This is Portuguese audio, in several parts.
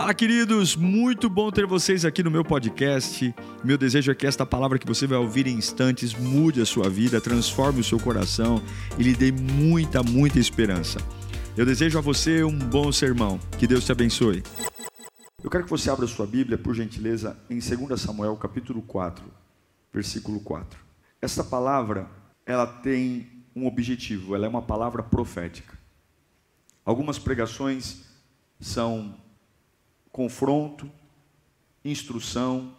Fala, queridos! Muito bom ter vocês aqui no meu podcast. Meu desejo é que esta palavra que você vai ouvir em instantes mude a sua vida, transforme o seu coração e lhe dê muita, muita esperança. Eu desejo a você um bom sermão. Que Deus te abençoe. Eu quero que você abra sua Bíblia, por gentileza, em 2 Samuel, capítulo 4, versículo 4. Esta palavra, ela tem um objetivo, ela é uma palavra profética. Algumas pregações são confronto, instrução,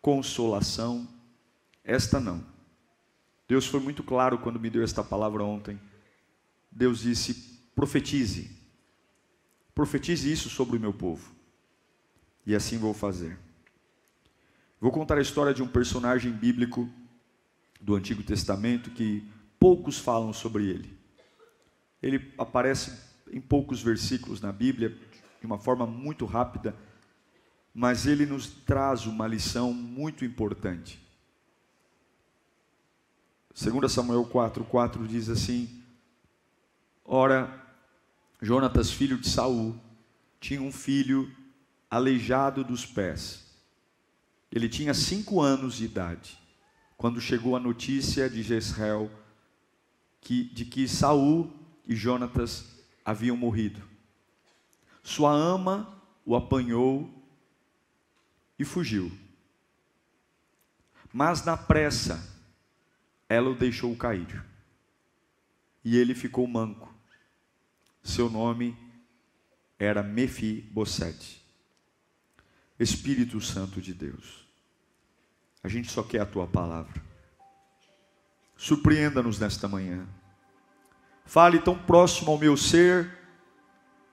consolação. Esta não. Deus foi muito claro quando me deu esta palavra ontem. Deus disse: profetize. Profetize isso sobre o meu povo. E assim vou fazer. Vou contar a história de um personagem bíblico do Antigo Testamento que poucos falam sobre ele. Ele aparece em poucos versículos na Bíblia, de uma forma muito rápida, mas ele nos traz uma lição muito importante. 2 Samuel 4, 4 diz assim: Ora, Jonatas, filho de Saul, tinha um filho aleijado dos pés. Ele tinha cinco anos de idade, quando chegou a notícia de Jezreel que, de que Saul e Jonatas haviam morrido. Sua ama o apanhou e fugiu. Mas na pressa, ela o deixou cair. E ele ficou manco. Seu nome era Mefibosete. Espírito Santo de Deus. A gente só quer a tua palavra. Surpreenda-nos nesta manhã. Fale tão próximo ao meu ser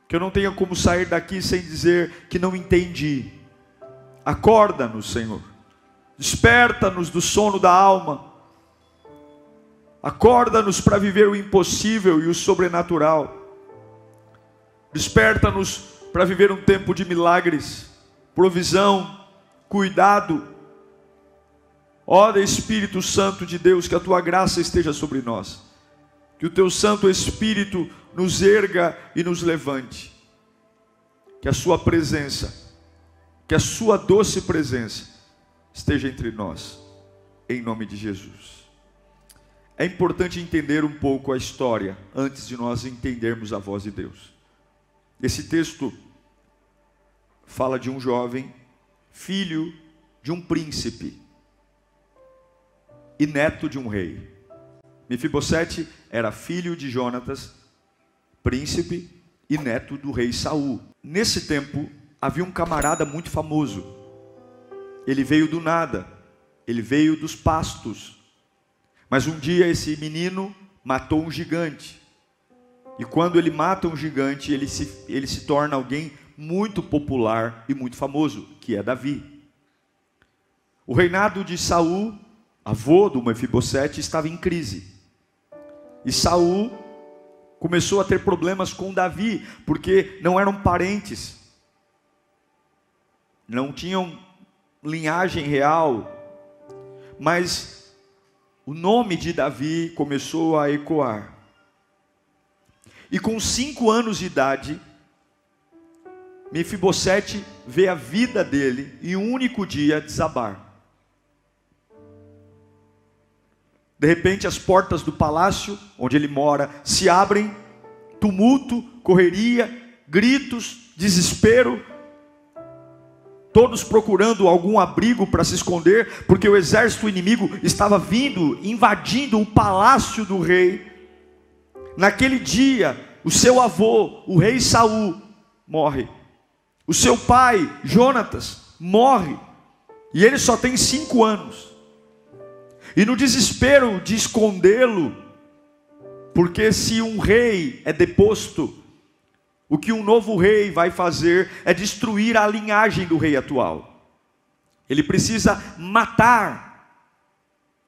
que eu não tenha como sair daqui sem dizer que não entendi. Acorda-nos, Senhor. Desperta-nos do sono da alma. Acorda-nos para viver o impossível e o sobrenatural. Desperta-nos para viver um tempo de milagres, provisão, cuidado. Ó Espírito Santo de Deus, que a tua graça esteja sobre nós. Que o teu Santo Espírito nos erga e nos levante. Que a Sua presença, que a Sua doce presença esteja entre nós, em nome de Jesus. É importante entender um pouco a história antes de nós entendermos a voz de Deus. Esse texto fala de um jovem, filho de um príncipe e neto de um rei. Mefibosete era filho de Jonatas, príncipe e neto do rei Saul. Nesse tempo havia um camarada muito famoso. Ele veio do nada, ele veio dos pastos. Mas um dia esse menino matou um gigante. E quando ele mata um gigante, ele se, ele se torna alguém muito popular e muito famoso, que é Davi. O reinado de Saul, avô do Mefibosete, estava em crise. E Saul começou a ter problemas com Davi, porque não eram parentes, não tinham linhagem real, mas o nome de Davi começou a ecoar. E com cinco anos de idade, Mefibosete vê a vida dele em um único dia desabar. De repente, as portas do palácio onde ele mora se abrem, tumulto, correria, gritos, desespero, todos procurando algum abrigo para se esconder, porque o exército inimigo estava vindo, invadindo o palácio do rei. Naquele dia, o seu avô, o rei Saul, morre. O seu pai, Jonatas, morre. E ele só tem cinco anos. E no desespero de escondê-lo, porque se um rei é deposto, o que um novo rei vai fazer é destruir a linhagem do rei atual. Ele precisa matar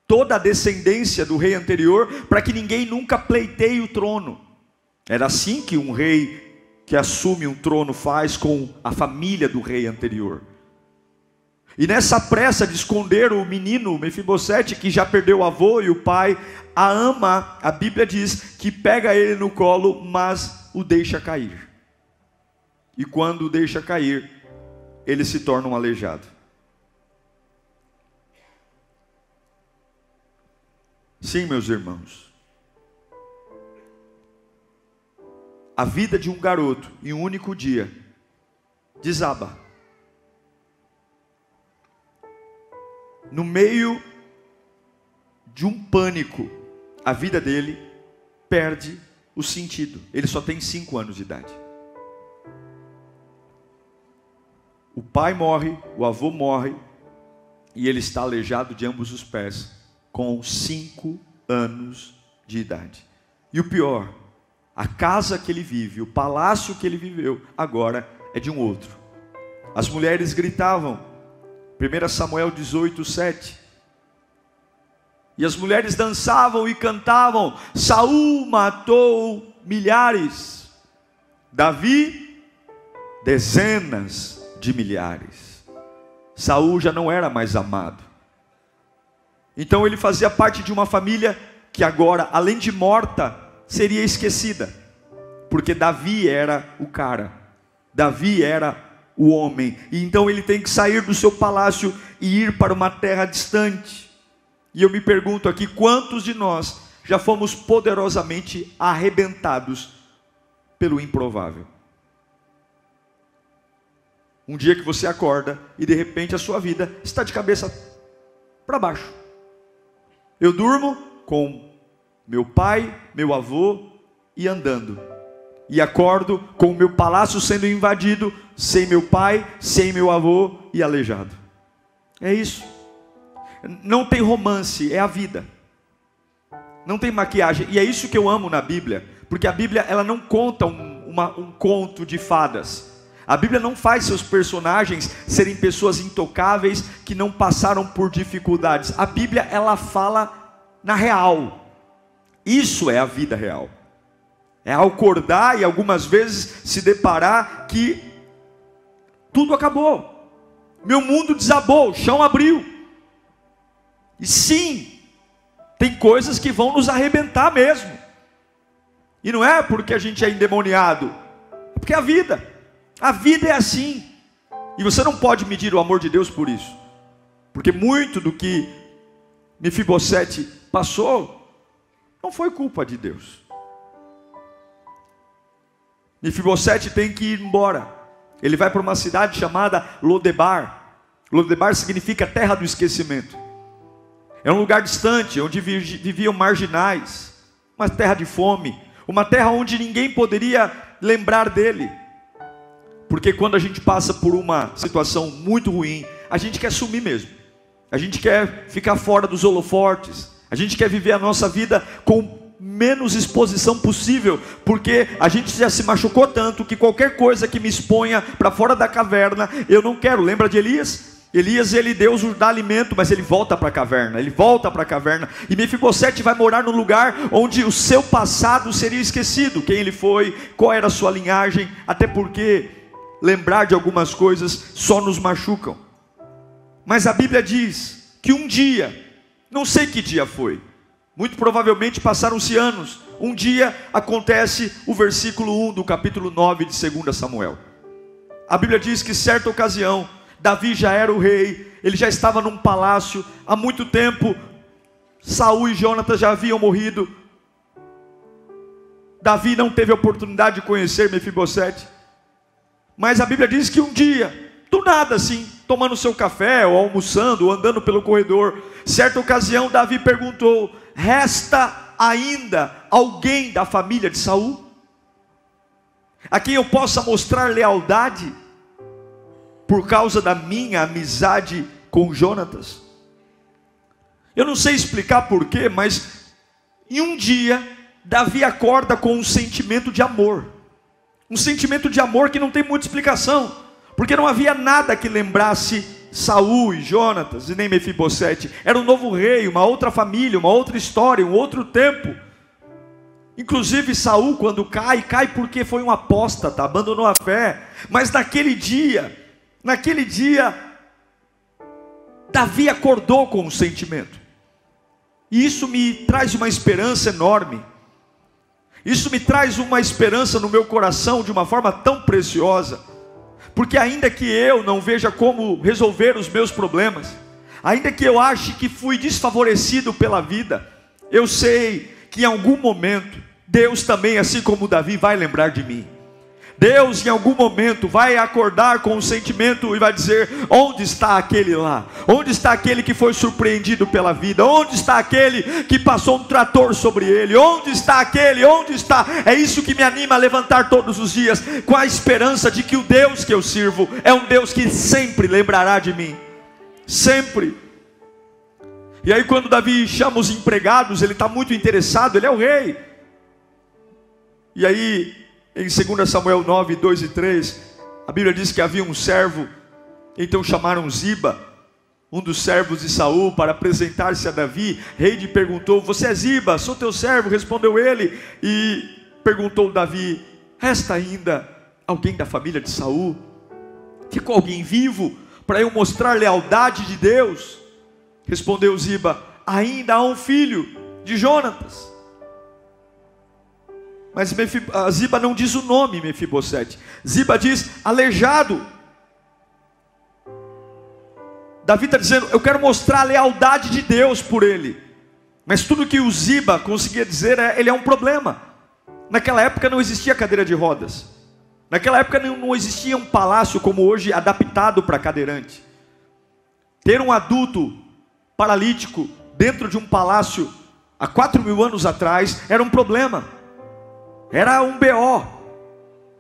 toda a descendência do rei anterior para que ninguém nunca pleiteie o trono. Era assim que um rei que assume um trono faz com a família do rei anterior. E nessa pressa de esconder o menino Mefibosete, que já perdeu o avô e o pai, a ama, a Bíblia diz que pega ele no colo, mas o deixa cair. E quando o deixa cair, ele se torna um aleijado. Sim, meus irmãos. A vida de um garoto em um único dia desaba. No meio de um pânico, a vida dele perde o sentido. Ele só tem cinco anos de idade. O pai morre, o avô morre, e ele está aleijado de ambos os pés, com cinco anos de idade. E o pior, a casa que ele vive, o palácio que ele viveu, agora é de um outro. As mulheres gritavam, 1 Samuel 18, 7. E as mulheres dançavam e cantavam: Saul matou milhares, Davi, dezenas de milhares. Saul já não era mais amado. Então ele fazia parte de uma família que agora, além de morta, seria esquecida, porque Davi era o cara, Davi era o homem, e então ele tem que sair do seu palácio e ir para uma terra distante. E eu me pergunto aqui: quantos de nós já fomos poderosamente arrebentados pelo improvável? Um dia que você acorda e de repente a sua vida está de cabeça para baixo. Eu durmo com meu pai, meu avô e andando. E acordo com o meu palácio sendo invadido, sem meu pai, sem meu avô e aleijado. É isso. Não tem romance, é a vida. Não tem maquiagem. E é isso que eu amo na Bíblia, porque a Bíblia ela não conta um, uma, um conto de fadas. A Bíblia não faz seus personagens serem pessoas intocáveis que não passaram por dificuldades. A Bíblia ela fala na real. Isso é a vida real. É acordar e algumas vezes se deparar que tudo acabou. Meu mundo desabou, o chão abriu. E sim, tem coisas que vão nos arrebentar mesmo. E não é porque a gente é endemoniado, é porque a vida. A vida é assim. E você não pode medir o amor de Deus por isso. Porque muito do que Mefibosete passou não foi culpa de Deus. Mefibosete tem que ir embora. Ele vai para uma cidade chamada Lodebar. Lodebar significa terra do esquecimento. É um lugar distante, onde viviam marginais, uma terra de fome, uma terra onde ninguém poderia lembrar dele. Porque quando a gente passa por uma situação muito ruim, a gente quer sumir mesmo. A gente quer ficar fora dos holofortes. A gente quer viver a nossa vida com menos exposição possível, porque a gente já se machucou tanto que qualquer coisa que me exponha para fora da caverna, eu não quero. Lembra de Elias? Elias, ele Deus dá alimento, mas ele volta para a caverna, ele volta para a caverna, e Mefibosete vai morar num lugar onde o seu passado seria esquecido, quem ele foi, qual era a sua linhagem, até porque lembrar de algumas coisas só nos machucam. Mas a Bíblia diz que um dia, não sei que dia foi, muito provavelmente passaram-se anos, um dia acontece o versículo 1 do capítulo 9 de 2 Samuel. A Bíblia diz que certa ocasião, Davi já era o rei, ele já estava num palácio há muito tempo. Saul e Jonatas já haviam morrido. Davi não teve a oportunidade de conhecer Mefibosete. Mas a Bíblia diz que um dia, do nada assim, tomando seu café, ou almoçando, ou andando pelo corredor, certa ocasião Davi perguntou: "Resta ainda alguém da família de Saul a quem eu possa mostrar lealdade?" por causa da minha amizade com Jonatas. Eu não sei explicar porquê, mas em um dia, Davi acorda com um sentimento de amor. Um sentimento de amor que não tem muita explicação, porque não havia nada que lembrasse Saul e Jonatas e nem Mefibosete. Era um novo rei, uma outra família, uma outra história, um outro tempo. Inclusive Saul, quando cai, cai porque foi um apóstata, abandonou a fé. Mas naquele dia, Naquele dia, Davi acordou com um sentimento, e isso me traz uma esperança enorme. Isso me traz uma esperança no meu coração de uma forma tão preciosa, Porque ainda que eu não veja como resolver os meus problemas, ainda que eu ache que fui desfavorecido pela vida, eu sei que em algum momento Deus também, assim como Davi, vai lembrar de mim. Deus em algum momento vai acordar com o sentimento e vai dizer: onde está aquele lá? Onde está aquele que foi surpreendido pela vida? Onde está aquele que passou um trator sobre ele? Onde está aquele? Onde está? É isso que me anima a levantar todos os dias, com a esperança de que o Deus que eu sirvo é um Deus que sempre lembrará de mim. Sempre. E aí, quando Davi chama os empregados, ele está muito interessado, ele é o rei. E aí, em 2 Samuel 9, 2 e 3, a Bíblia diz que havia um servo, então chamaram Ziba, um dos servos de Saul, para apresentar-se a Davi. Rei de perguntou: Você é Ziba? Sou teu servo, respondeu ele. E perguntou Davi: Resta ainda alguém da família de Saul? Ficou alguém vivo para eu mostrar lealdade de Deus? Respondeu Ziba: Ainda há um filho de Jonatas mas Ziba não diz o nome Mefibosete. Ziba diz aleijado. Davi está dizendo, eu quero mostrar a lealdade de Deus por ele. Mas tudo que o Ziba conseguia dizer é, ele é um problema. Naquela época não existia cadeira de rodas. Naquela época não existia um palácio como hoje adaptado para cadeirante. Ter um adulto paralítico dentro de um palácio há quatro mil anos atrás era um problema era um BO,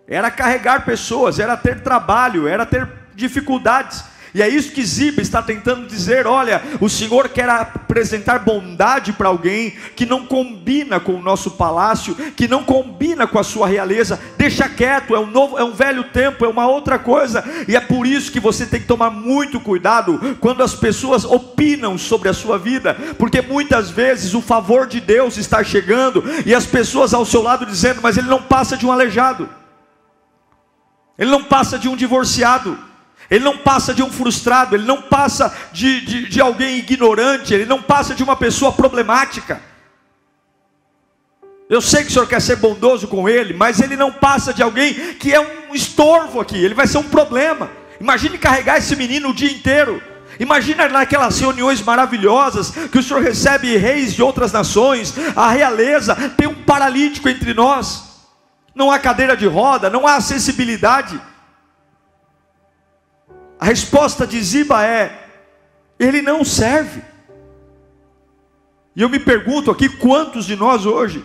era carregar pessoas, era ter trabalho, era ter dificuldades. E é isso que Ziba está tentando dizer: olha, o Senhor quer apresentar bondade para alguém que não combina com o nosso palácio, que não combina com a sua realeza. Deixa quieto, é um novo, é um velho tempo, é uma outra coisa. E é por isso que você tem que tomar muito cuidado quando as pessoas opinam sobre a sua vida, porque muitas vezes o favor de Deus está chegando e as pessoas ao seu lado dizendo: mas ele não passa de um aleijado, ele não passa de um divorciado. Ele não passa de um frustrado, ele não passa de, de, de alguém ignorante, ele não passa de uma pessoa problemática. Eu sei que o senhor quer ser bondoso com ele, mas ele não passa de alguém que é um estorvo aqui, ele vai ser um problema. Imagine carregar esse menino o dia inteiro. Imagina naquelas reuniões maravilhosas que o Senhor recebe reis de outras nações, a realeza, tem um paralítico entre nós. Não há cadeira de roda, não há acessibilidade. A resposta de Ziba é: ele não serve. E eu me pergunto aqui quantos de nós hoje,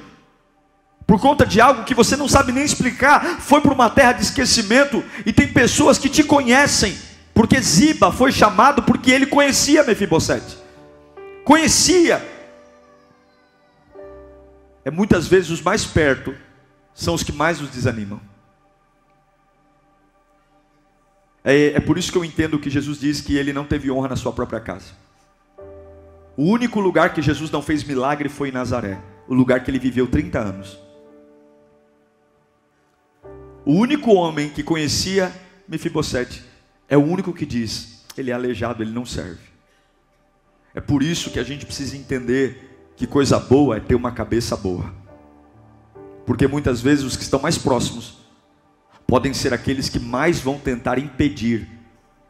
por conta de algo que você não sabe nem explicar, foi para uma terra de esquecimento e tem pessoas que te conhecem, porque Ziba foi chamado porque ele conhecia Mefibosete. Conhecia. É muitas vezes os mais perto são os que mais nos desanimam. É, é por isso que eu entendo que Jesus diz que ele não teve honra na sua própria casa. O único lugar que Jesus não fez milagre foi em Nazaré, o lugar que ele viveu 30 anos. O único homem que conhecia Mefibosete é o único que diz: ele é aleijado, ele não serve. É por isso que a gente precisa entender que coisa boa é ter uma cabeça boa. Porque muitas vezes os que estão mais próximos podem ser aqueles que mais vão tentar impedir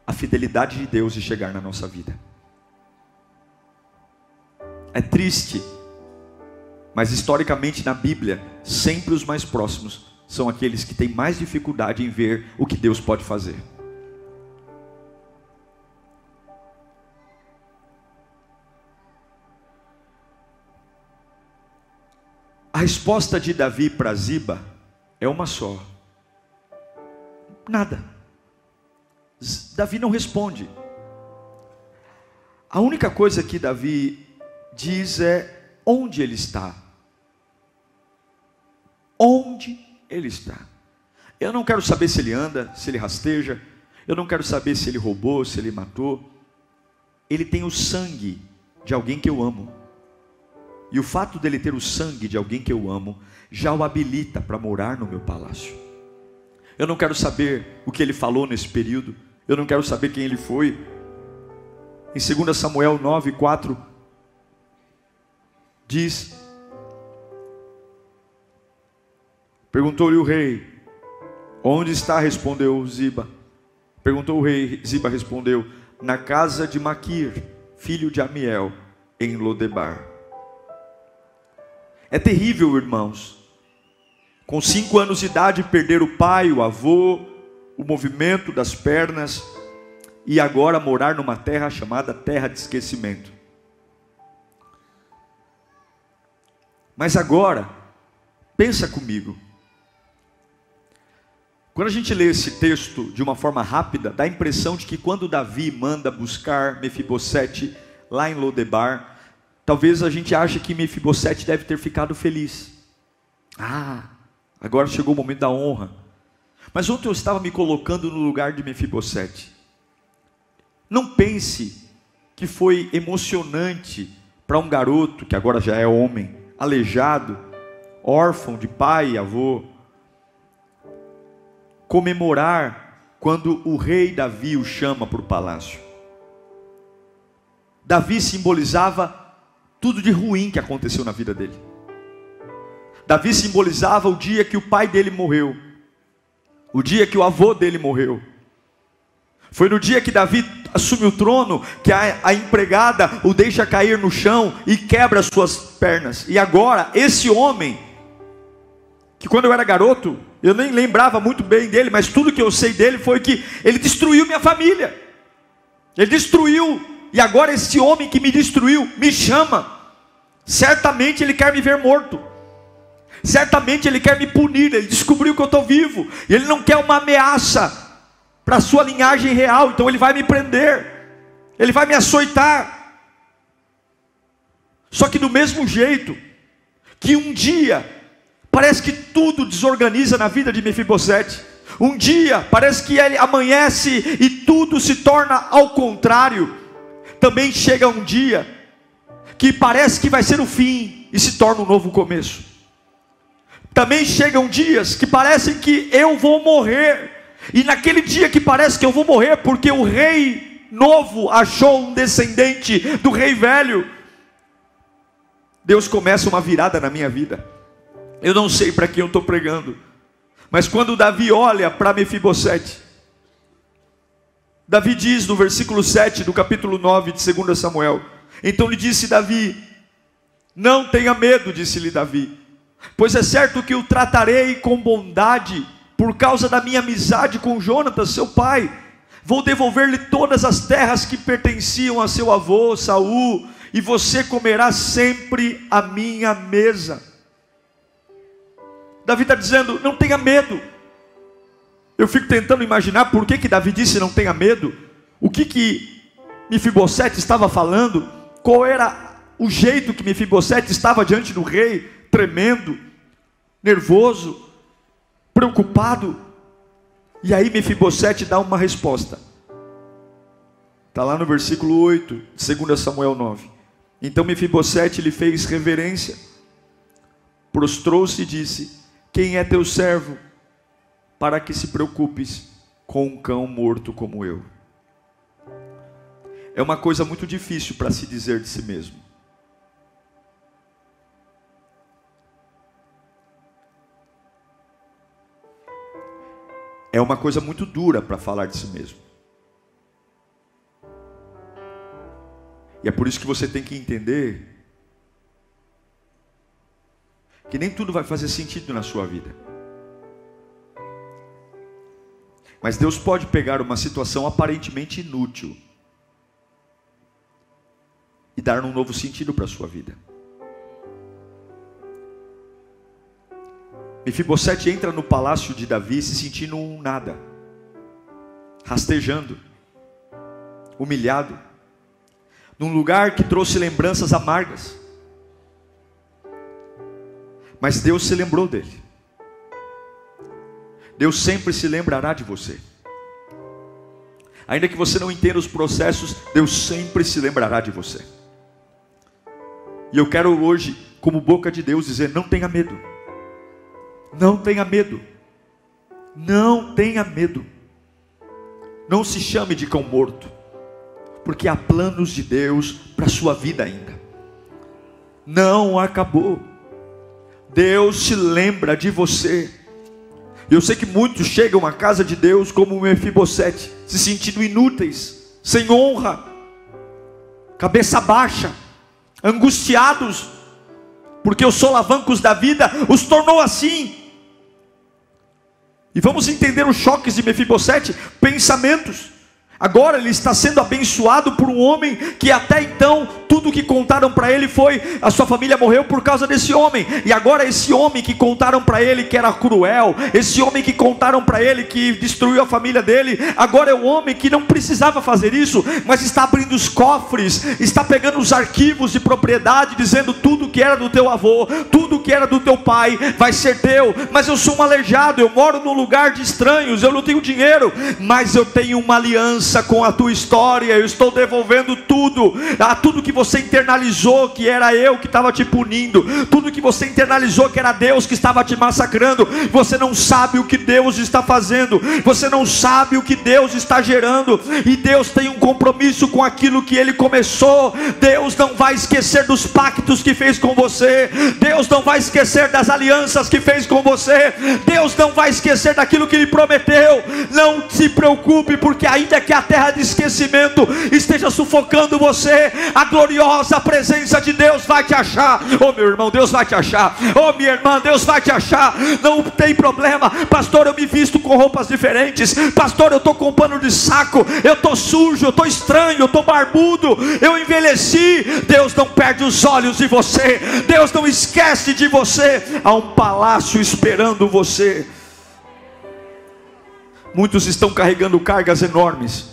a fidelidade de Deus de chegar na nossa vida. É triste, mas historicamente na Bíblia, sempre os mais próximos são aqueles que têm mais dificuldade em ver o que Deus pode fazer. A resposta de Davi para Ziba é uma só. Nada. Davi não responde. A única coisa que Davi diz é onde ele está. Onde ele está. Eu não quero saber se ele anda, se ele rasteja. Eu não quero saber se ele roubou, se ele matou. Ele tem o sangue de alguém que eu amo. E o fato dele ter o sangue de alguém que eu amo já o habilita para morar no meu palácio. Eu não quero saber o que ele falou nesse período. Eu não quero saber quem ele foi. Em 2 Samuel 9, 4, diz: Perguntou-lhe o rei: Onde está? Respondeu Ziba. Perguntou o rei, Ziba respondeu: Na casa de Maquir, filho de Amiel, em Lodebar. É terrível, irmãos. Com cinco anos de idade, perder o pai, o avô, o movimento das pernas, e agora morar numa terra chamada terra de esquecimento. Mas agora, pensa comigo. Quando a gente lê esse texto de uma forma rápida, dá a impressão de que quando Davi manda buscar Mefibosete lá em Lodebar, talvez a gente ache que Mefibosete deve ter ficado feliz. Ah, agora chegou o momento da honra. Mas ontem eu estava me colocando no lugar de Mefibosete. Não pense que foi emocionante para um garoto que agora já é homem, aleijado, órfão de pai e avô, comemorar quando o rei Davi o chama para o palácio. Davi simbolizava tudo de ruim que aconteceu na vida dele. Davi simbolizava o dia que o pai dele morreu, o dia que o avô dele morreu. Foi no dia que Davi assume o trono que a, a, empregada o deixa cair no chão e quebra as suas pernas. E agora, esse homem, que quando eu era garoto, eu nem lembrava muito bem dele, mas tudo que eu sei dele foi que ele destruiu minha família. Ele destruiu, e agora esse homem que me destruiu me chama. Certamente ele quer me ver morto. Certamente ele quer me punir. Ele descobriu que eu estou vivo. E ele não quer uma ameaça para a sua linhagem real, então ele vai me prender, ele vai me açoitar. Só que do mesmo jeito que um dia parece que tudo desorganiza na vida de Mefibosete, um dia parece que ele amanhece e tudo se torna ao contrário. Também chega um dia que parece que vai ser o fim e se torna um novo começo. Também chegam dias que parecem que eu vou morrer e naquele dia que parece que eu vou morrer, porque o rei novo achou um descendente do rei velho, Deus começa uma virada na minha vida. Eu não sei para quem eu estou pregando, mas quando Davi olha para Mefibosete, Davi diz no versículo 7 do capítulo 9 de 2 Samuel: Então lhe disse Davi: Não tenha medo, disse-lhe Davi, pois é certo que o tratarei com bondade por causa da minha amizade com Jonatas, seu pai. Vou devolver-lhe todas as terras que pertenciam a seu avô Saul, e você comerá sempre a minha mesa. Davi está dizendo: não tenha medo. Eu fico tentando imaginar por que, que Davi disse não tenha medo. O que que Mefibosete estava falando? Qual era o jeito que Mefibosete estava diante do rei, tremendo, nervoso? preocupado. E aí Mefibosete dá uma resposta. Está lá no versículo 8, 2 Samuel 9. Então Mefibosete lhe fez reverência, prostrou-se e disse: Quem é teu servo, para que se preocupes com um cão morto como eu? É uma coisa muito difícil para se dizer de si mesmo. É uma coisa muito dura para falar de si mesmo. E é por isso que você tem que entender que nem tudo vai fazer sentido na sua vida. Mas Deus pode pegar uma situação aparentemente inútil e dar um novo sentido para a sua vida. Mefibosete entra no palácio de Davi se sentindo um nada, rastejando, humilhado, num lugar que trouxe lembranças amargas. Mas Deus se lembrou dele. Deus sempre se lembrará de você. Ainda que você não entenda os processos, Deus sempre se lembrará de você. E eu quero hoje, como boca de Deus, dizer: não tenha medo. Não tenha medo. Não tenha medo. Não se chame de cão morto, porque há planos de Deus para a sua vida ainda. Não acabou. Deus se lembra de você. Eu sei que muitos chegam à casa de Deus como Mefibosete, se sentindo inúteis, sem honra, cabeça baixa, angustiados, porque os solavancos da vida os tornou assim. E vamos entender os choques de Mefibosete, pensamentos. Agora ele está sendo abençoado por um homem que até então tudo que contaram para ele foi a sua família morreu por causa desse homem. E agora esse homem que contaram para ele que era cruel, esse homem que contaram para ele que destruiu a família dele, agora é o homem que não precisava fazer isso, mas está abrindo os cofres, está pegando os arquivos de propriedade, dizendo tudo que era do teu avô, tudo que era do teu pai vai ser teu. Mas eu sou um aleijado, eu moro num lugar de estranhos, eu não tenho dinheiro, mas eu tenho uma aliança aliança com a tua história, eu estou devolvendo tudo, a tudo que você internalizou que era eu que estava te punindo, tudo que você internalizou que era Deus que estava te massacrando, você não sabe o que Deus está fazendo, você não sabe o que Deus está gerando, e Deus tem um compromisso com aquilo que Ele começou, Deus não vai esquecer dos pactos que fez com você, Deus não vai esquecer das alianças que fez com você, Deus não vai esquecer daquilo que Ele prometeu, não se preocupe, porque ainda que a terra de esquecimento esteja sufocando você, a gloriosa presença de Deus vai te achar. Oh, meu irmão, Deus vai te achar. Oh, minha irmã, Deus vai te achar. Não tem problema, pastor. Eu me visto com roupas diferentes, pastor. Eu estou com pano de saco, eu estou sujo, eu estou estranho, eu estou barbudo, eu envelheci. Deus não perde os olhos de você, Deus não esquece de você. Há um palácio esperando você. Muitos estão carregando cargas enormes,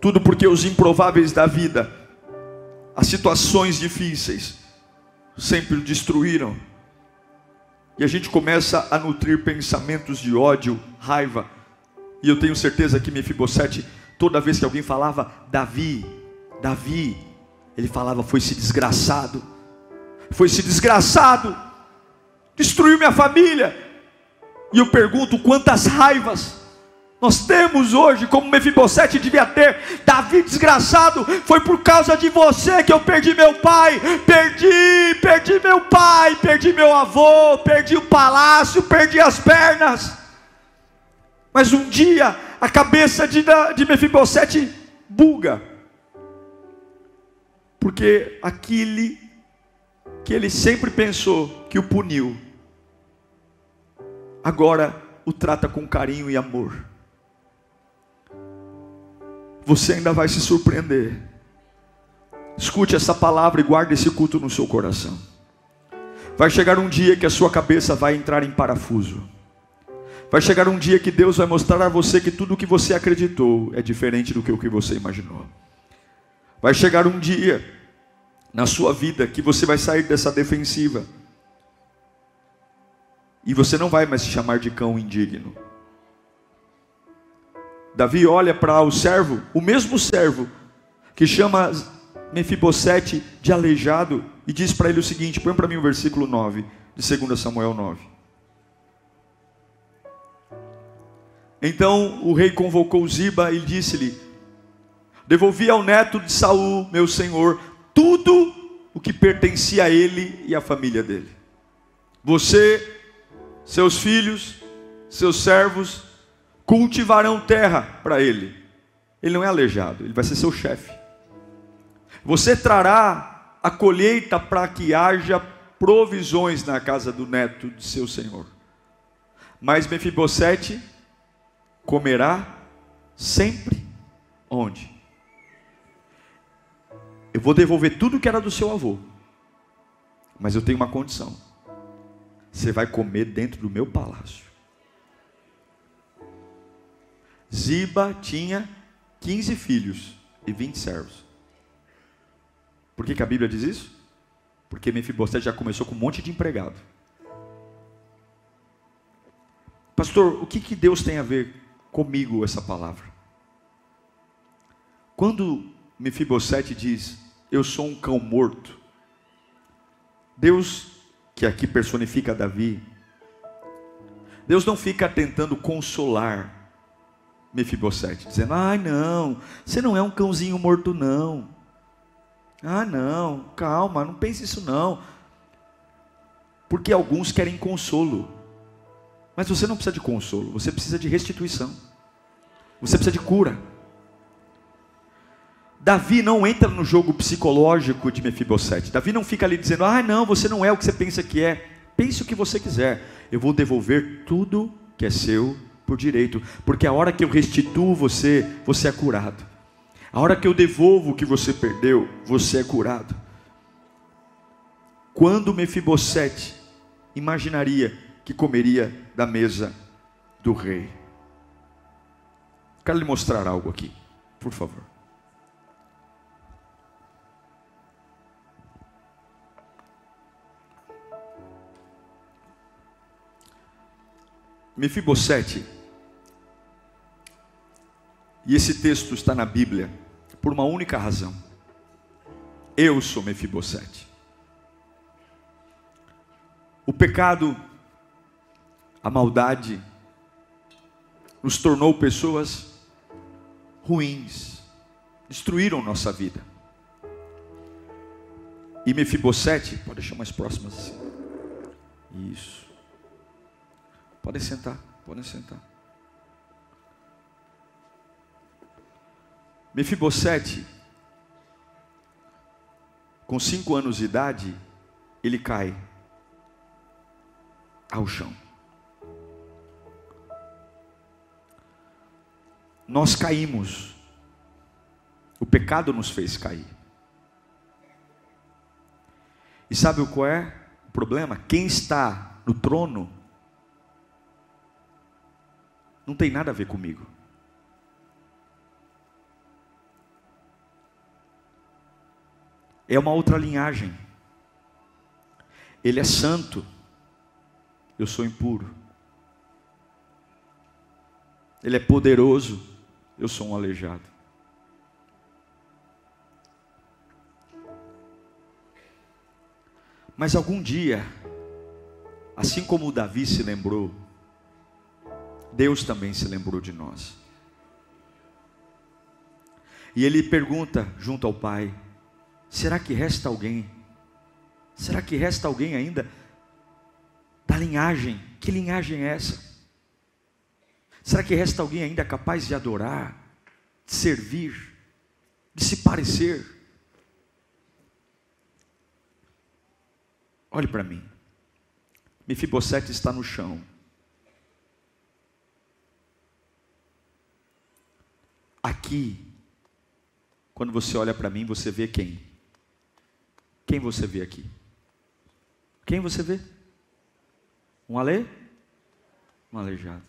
tudo porque os improváveis da vida, as situações difíceis, sempre o destruíram. E a gente começa a nutrir pensamentos de ódio, raiva. E eu tenho certeza que Mefibosete, toda vez que alguém falava Davi, Davi, ele falava foi esse desgraçado, foi esse desgraçado, destruiu minha família. E eu pergunto quantas raivas nós temos hoje, como Mefibosete devia ter, Davi desgraçado, foi por causa de você que eu perdi meu pai, perdi, perdi meu pai, perdi meu avô, perdi o palácio, perdi as pernas. Mas um dia a cabeça de, de Mefibosete buga, porque aquele que ele sempre pensou que o puniu, agora o trata com carinho e amor você ainda vai se surpreender. Escute essa palavra e guarde esse culto no seu coração. Vai chegar um dia que a sua cabeça vai entrar em parafuso. Vai chegar um dia que Deus vai mostrar a você que tudo o que você acreditou é diferente do que o que você imaginou. Vai chegar um dia na sua vida que você vai sair dessa defensiva. E você não vai mais se chamar de cão indigno. Davi olha para o servo, o mesmo servo, que chama Mefibosete de aleijado, e diz para ele o seguinte: põe para mim o versículo 9, de 2 Samuel 9. Então o rei convocou Ziba e disse-lhe: Devolvi ao neto de Saul, meu senhor, tudo o que pertencia a ele e à família dele. Você, seus filhos, seus servos, cultivarão terra para ele. Ele não é aleijado, ele vai ser seu chefe. Você trará a colheita para que haja provisões na casa do neto de seu senhor. Mas Mefibosete comerá sempre onde? Eu vou devolver tudo que era do seu avô. Mas eu tenho uma condição. Você vai comer dentro do meu palácio. Ziba tinha 15 filhos e 20 servos. Por que, que a Bíblia diz isso? Porque Mefibosete já começou com um monte de empregado. Pastor, o que, que Deus tem a ver comigo essa palavra? Quando Mefibosete diz, eu sou um cão morto, Deus, que aqui personifica Davi, Deus não fica tentando consolar Mefibosete, dizendo: Ai, não, você não é um cãozinho morto, não. Ah, não, calma, não pense isso não. Porque alguns querem consolo. Mas você não precisa de consolo, você precisa de restituição. Você precisa de cura. Davi não entra no jogo psicológico de Mefibosete. Davi não fica ali dizendo: "Ah, não, você não é o que você pensa que é". Pense o que você quiser. Eu vou devolver tudo que é seu por direito, porque a hora que eu restituo você, você é curado. A hora que eu devolvo o que você perdeu, você é curado. Quando Mefibosete imaginaria que comeria da mesa do rei? Quero lhe mostrar algo aqui, por favor. Mefibosete, e esse texto está na Bíblia por uma única razão. Eu sou Mefibosete. O pecado, a maldade, nos tornou pessoas ruins, destruíram nossa vida. E Mefibosete, pode deixar mais próximas assim. Isso. Podem sentar, podem sentar. Mefibosete, com cinco anos de idade, ele cai ao chão. Nós caímos, o pecado nos fez cair. E sabe qual é o problema? Quem está no trono não tem nada a ver comigo. É uma outra linhagem. Ele é santo, eu sou impuro. Ele é poderoso, eu sou um aleijado. Mas algum dia, assim como Davi se lembrou Deus também se lembrou de nós. E ele pergunta junto ao Pai: será que resta alguém? Será que resta alguém ainda da linhagem? Que linhagem é essa? Será que resta alguém ainda capaz de adorar, de servir, de se parecer? Olhe para mim. Mefibosete está no chão. Aqui, quando você olha para mim, você vê quem? Quem você vê aqui? Quem você vê? Um ale? Um aleijado.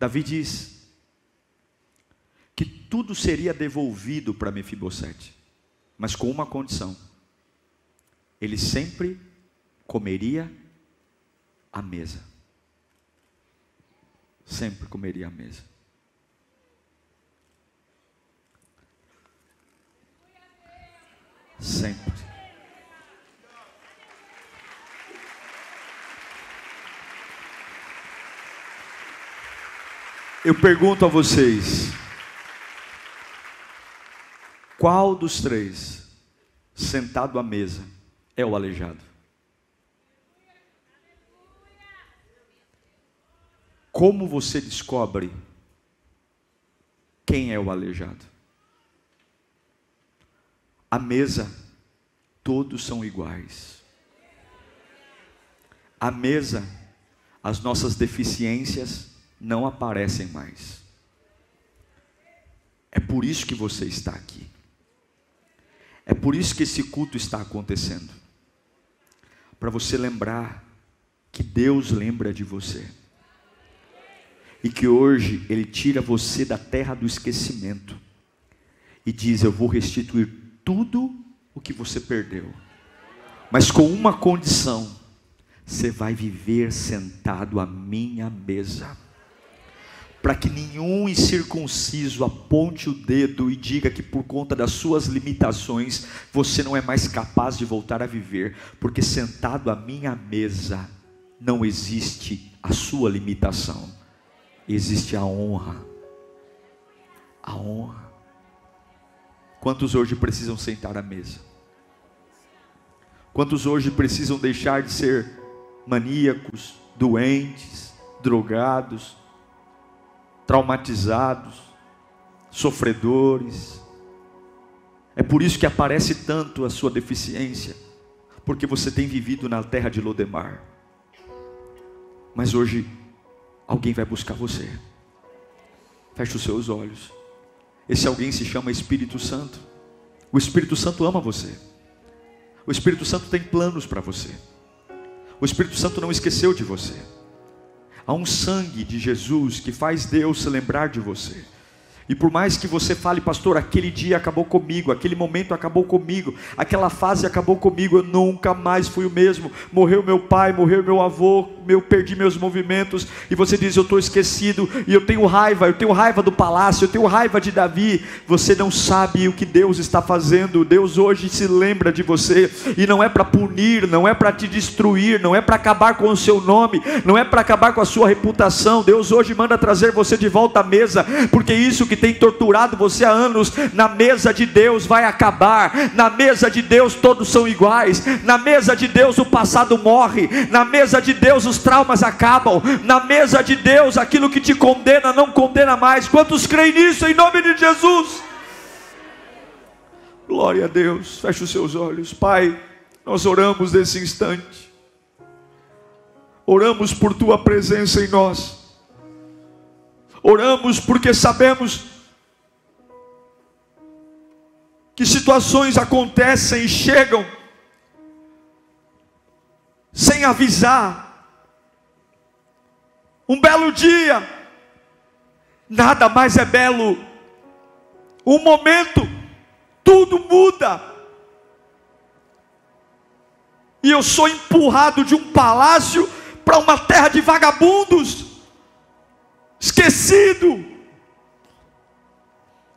Davi diz que tudo seria devolvido para Mefibosete, mas com uma condição: ele sempre comeria à mesa sempre comeria à mesa. Sempre. Eu pergunto a vocês: qual dos três, sentado à mesa, é o aleijado? Como você descobre quem é o aleijado? A mesa, todos são iguais. A mesa, as nossas deficiências não aparecem mais. É por isso que você está aqui. É por isso que esse culto está acontecendo. Para você lembrar que Deus lembra de você e que hoje Ele tira você da terra do esquecimento e diz: Eu vou restituir tudo o que você perdeu, mas com uma condição: você vai viver sentado à minha mesa. Para que nenhum incircunciso aponte o dedo e diga que por conta das suas limitações você não é mais capaz de voltar a viver, porque sentado à minha mesa não existe a sua limitação existe a honra. A honra. Quantos hoje precisam sentar à mesa? Quantos hoje precisam deixar de ser maníacos, doentes, drogados, traumatizados, sofredores? É por isso que aparece tanto a sua deficiência, porque você tem vivido na terra de Lodemar. Mas hoje alguém vai buscar você. Feche os seus olhos. Esse alguém se chama Espírito Santo. O Espírito Santo ama você. O Espírito Santo tem planos para você. O Espírito Santo não esqueceu de você. Há um sangue de Jesus que faz Deus se lembrar de você. E por mais que você fale, pastor, aquele dia acabou comigo, aquele momento acabou comigo, aquela fase acabou comigo, eu nunca mais fui o mesmo. Morreu meu pai, morreu meu avô, eu perdi meus movimentos, e você diz, eu estou esquecido, e eu tenho raiva, eu tenho raiva do palácio, eu tenho raiva de Davi. Você não sabe o que Deus está fazendo. Deus hoje se lembra de você, e não é para punir, não é para te destruir, não é para acabar com o seu nome, não é para acabar com a sua reputação. Deus hoje manda trazer você de volta à mesa, porque isso que tem torturado você há anos, na mesa de Deus vai acabar. Na mesa de Deus todos são iguais. Na mesa de Deus o passado morre. Na mesa de Deus os traumas acabam. Na mesa de Deus aquilo que te condena não condena mais. Quantos creem nisso em nome de Jesus? Glória a Deus. Feche os seus olhos, Pai. Nós oramos nesse instante. Oramos por tua presença em nós. Oramos porque sabemos que situações acontecem e chegam sem avisar. Um belo dia, nada mais é belo. Um momento, tudo muda. E eu sou empurrado de um palácio para uma terra de vagabundos esquecido.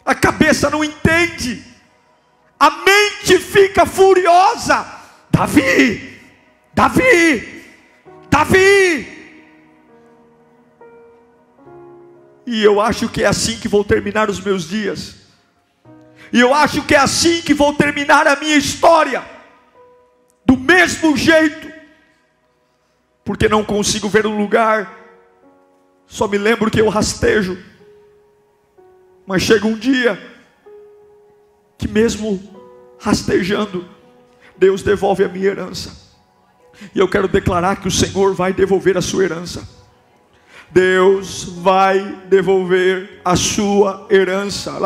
A cabeça não entende, a mente fica furiosa. Davi, Davi, Davi. E eu acho que é assim que vou terminar os meus dias. E eu acho que é assim que vou terminar a minha história. Do mesmo jeito. Porque não consigo ver um lugar só me lembro que eu rastejo. Mas chega um dia que mesmo rastejando, Deus devolve a minha herança. E eu quero declarar que o Senhor vai devolver a sua herança. Deus vai devolver a sua herança.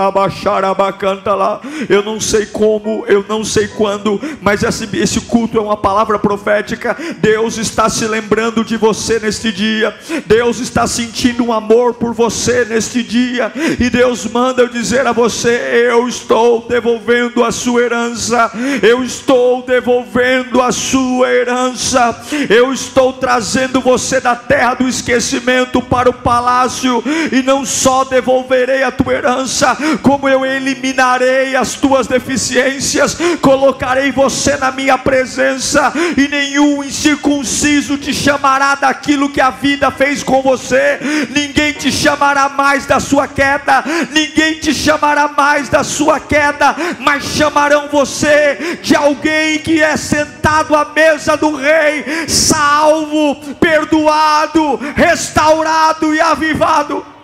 lá. Eu não sei como, eu não sei quando, mas esse, esse culto é uma palavra profética. Deus está se lembrando de você neste dia. Deus está sentindo um amor por você neste dia. E Deus manda eu dizer a você: Eu estou devolvendo a sua herança. Eu estou devolvendo a sua herança. Eu estou trazendo você da terra do esquecimento para o palácio, e não só devolverei a tua herança, como eu eliminarei as tuas deficiências, colocarei você na minha presença, e nenhum incircunciso te chamará daquilo que a vida fez com você, ninguém te chamará mais da sua queda, ninguém te chamará mais da sua queda, mas chamarão você de alguém que é sentado à mesa do rei, salvo, perdoado, restaurado restaurado e avivado.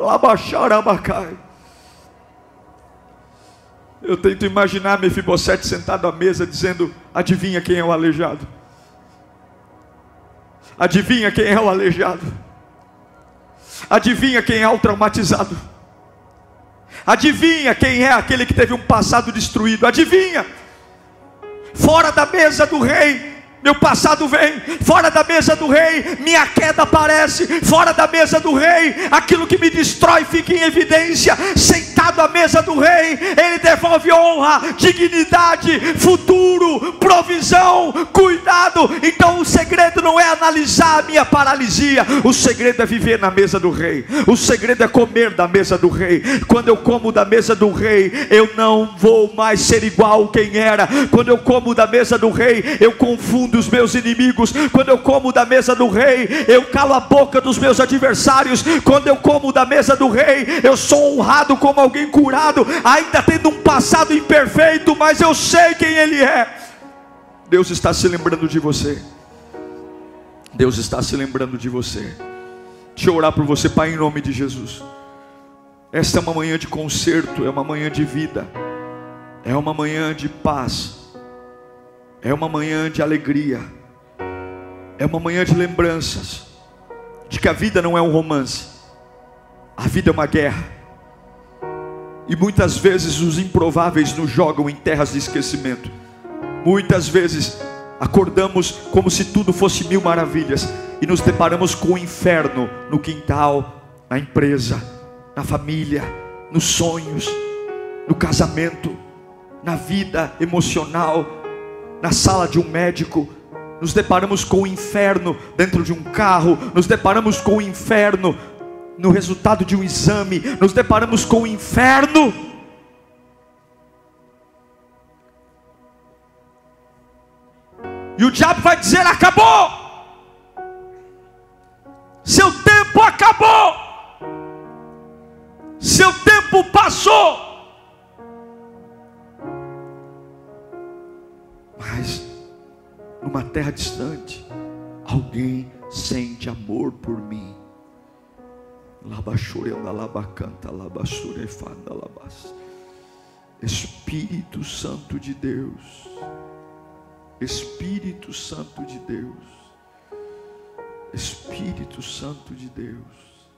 Labacharabacai. Eu tento imaginar Mefibosete sentado à mesa dizendo: Adivinha quem é o aleijado? Adivinha quem é o aleijado? Adivinha quem é o traumatizado? Adivinha quem é aquele que teve um passado destruído? Adivinha? Fora da mesa do rei, meu passado vem, fora da mesa do rei, minha queda aparece, fora da mesa do rei, aquilo que me destrói fica em evidência. Sentado à mesa do rei, ele devolve honra, dignidade, futuro, provisão, cuidado. Então o segredo não é analisar a minha paralisia, o segredo é viver na mesa do rei, o segredo é comer da mesa do rei. Quando eu como da mesa do rei, eu não vou mais ser igual quem era. Quando eu como da mesa do rei, eu confundo dos meus inimigos. Quando eu como da mesa do rei, eu calo a boca dos meus adversários. Quando eu como da mesa do rei, eu sou honrado como alguém curado, ainda tendo um passado imperfeito, mas eu sei quem ele é. Deus está se lembrando de você. Deus está se lembrando de você. Deixa eu orar por você, Pai, em nome de Jesus. Esta é uma manhã de conserto, é uma manhã de vida, é uma manhã de paz, é uma manhã de alegria, é uma manhã de lembranças, de que a vida não é um romance, a vida é uma guerra, e muitas vezes os improváveis nos jogam em terras de esquecimento, muitas vezes acordamos como se tudo fosse mil maravilhas, e nos deparamos com o inferno no quintal, na empresa, na família, nos sonhos, no casamento, na vida emocional, na sala de um médico. Nos deparamos com o inferno dentro de um carro, nos deparamos com o inferno no resultado de um exame, nos deparamos com o inferno. E o diabo vai dizer: acabou, terra distante, alguém sente amor por mim. Espírito Santo de Deus. Espírito Santo de Deus. Espírito Santo de Deus.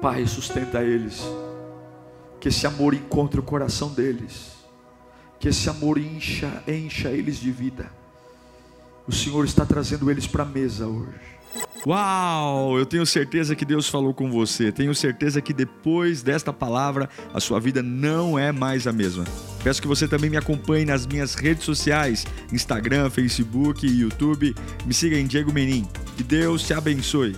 Pai, sustenta eles. Que esse amor encontre o coração deles. Que esse amor encha, encha eles de vida. O Senhor está trazendo eles para a mesa hoje. Uau! Eu tenho certeza que Deus falou com você. Tenho certeza que depois desta palavra a sua vida não é mais a mesma. Peço que você também me acompanhe nas minhas redes sociais: Instagram, Facebook YouTube. Me siga em Diego Menin. Que Deus te abençoe.